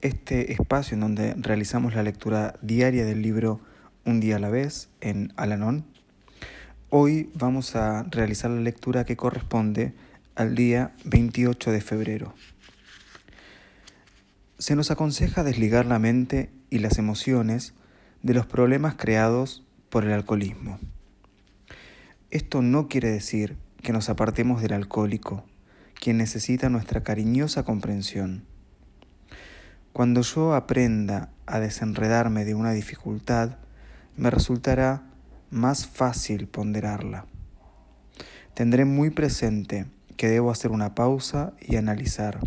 este espacio en donde realizamos la lectura diaria del libro Un día a la vez en Alanon Hoy vamos a realizar la lectura que corresponde al día 28 de febrero. Se nos aconseja desligar la mente y las emociones de los problemas creados por el alcoholismo. Esto no quiere decir que nos apartemos del alcohólico, quien necesita nuestra cariñosa comprensión. Cuando yo aprenda a desenredarme de una dificultad, me resultará más fácil ponderarla. Tendré muy presente que debo hacer una pausa y analizar.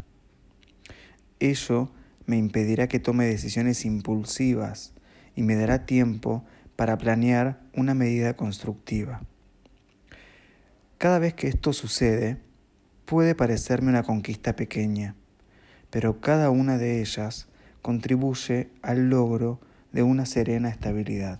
Ello me impedirá que tome decisiones impulsivas y me dará tiempo para planear una medida constructiva. Cada vez que esto sucede, puede parecerme una conquista pequeña, pero cada una de ellas contribuye al logro de una serena estabilidad.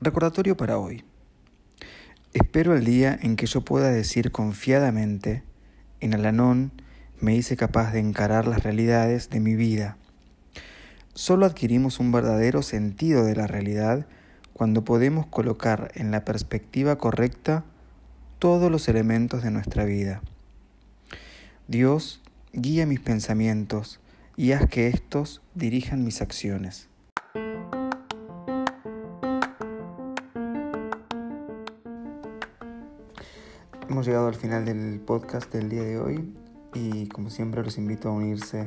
Recordatorio para hoy. Espero el día en que yo pueda decir confiadamente, en Alanón me hice capaz de encarar las realidades de mi vida. Solo adquirimos un verdadero sentido de la realidad cuando podemos colocar en la perspectiva correcta todos los elementos de nuestra vida. Dios, guía mis pensamientos y haz que éstos dirijan mis acciones. Hemos llegado al final del podcast del día de hoy y como siempre los invito a unirse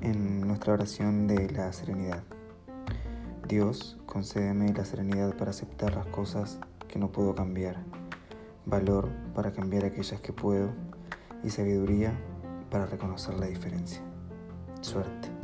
en nuestra oración de la serenidad. Dios, concédeme la serenidad para aceptar las cosas que no puedo cambiar, valor para cambiar aquellas que puedo y sabiduría para reconocer la diferencia. Suerte.